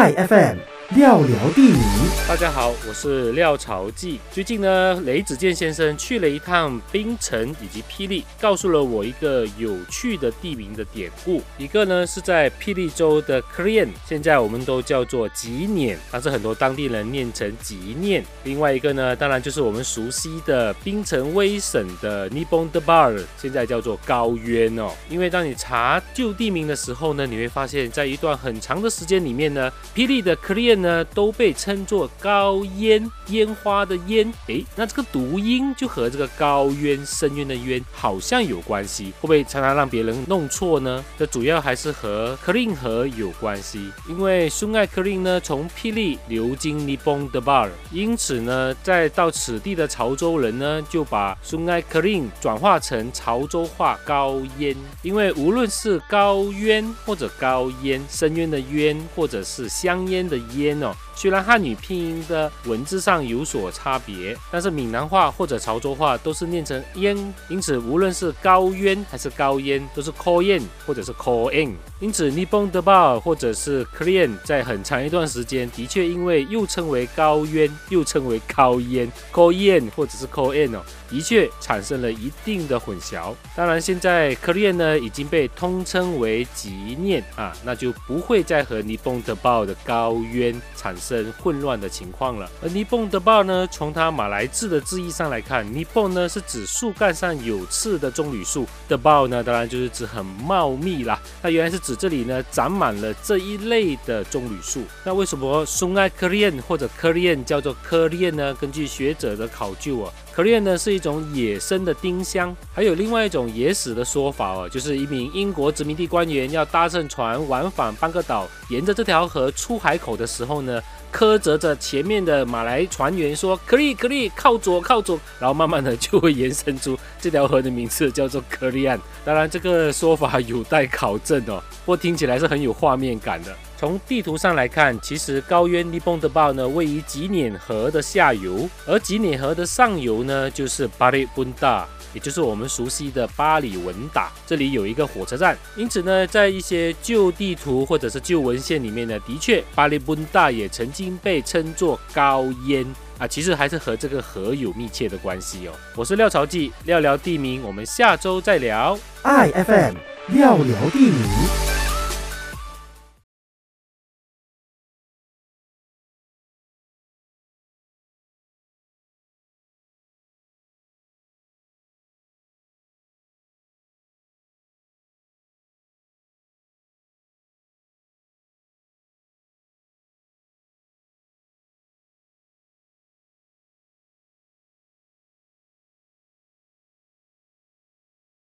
Hi FM 廖聊地名，大家好，我是廖朝记。最近呢，雷子健先生去了一趟冰城以及霹雳，告诉了我一个有趣的地名的典故。一个呢是在霹雳州的 Korean，现在我们都叫做吉念，但是很多当地人念成吉念。另外一个呢，当然就是我们熟悉的冰城威省的 Nibong de Bar，现在叫做高渊哦。因为当你查旧地名的时候呢，你会发现在一段很长的时间里面呢，霹雳的 Krian 呢都被称作高烟烟花的烟，诶，那这个读音就和这个高渊深渊的渊好像有关系，会不会常常让别人弄错呢？这主要还是和克林河有关系，因为苏艾克林呢从霹雳流经尼邦德巴尔，因此呢，在到此地的潮州人呢就把苏艾克林转化成潮州话高烟，因为无论是高渊或者高烟，深渊的渊或者是香烟的烟虽然汉语拼音的文字上有所差别，但是闽南话或者潮州话都是念成烟，因此无论是高渊还是高烟，都是 call in 或者是 call in。因此 Nibong de Bar 或者是 Korean 在很长一段时间的确因为又称为高渊，又称为高烟 call in 或者是 call in 哦，的确产生了一定的混淆。当然，现在 Korean 呢已经被通称为吉念啊，那就不会再和 Nibong de Bar 的高渊产生。混乱的情况了。而 Nippon 的豹呢，从它马来字的字义上来看，Nippon 呢是指树干上有刺的棕榈树的豹呢，当然就是指很茂密啦。它原来是指这里呢长满了这一类的棕榈树。那为什么松爱科利或者科利叫做科利呢？根据学者的考究啊。可练呢是一种野生的丁香，还有另外一种野史的说法哦，就是一名英国殖民地官员要搭乘船往返半个岛，沿着这条河出海口的时候呢，苛责着前面的马来船员说：“可以可以靠左靠左。”然后慢慢的就会延伸出这条河的名字叫做科利安。当然这个说法有待考证哦，不过听起来是很有画面感的。从地图上来看，其实高渊尼邦德堡呢位于吉碾河的下游，而吉碾河的上游呢就是巴里温达，也就是我们熟悉的巴里文达。这里有一个火车站，因此呢，在一些旧地图或者是旧文献里面呢，的确巴里温达也曾经被称作高烟啊，其实还是和这个河有密切的关系哦。我是廖朝记，聊聊地名，我们下周再聊。I F M 廖聊地名。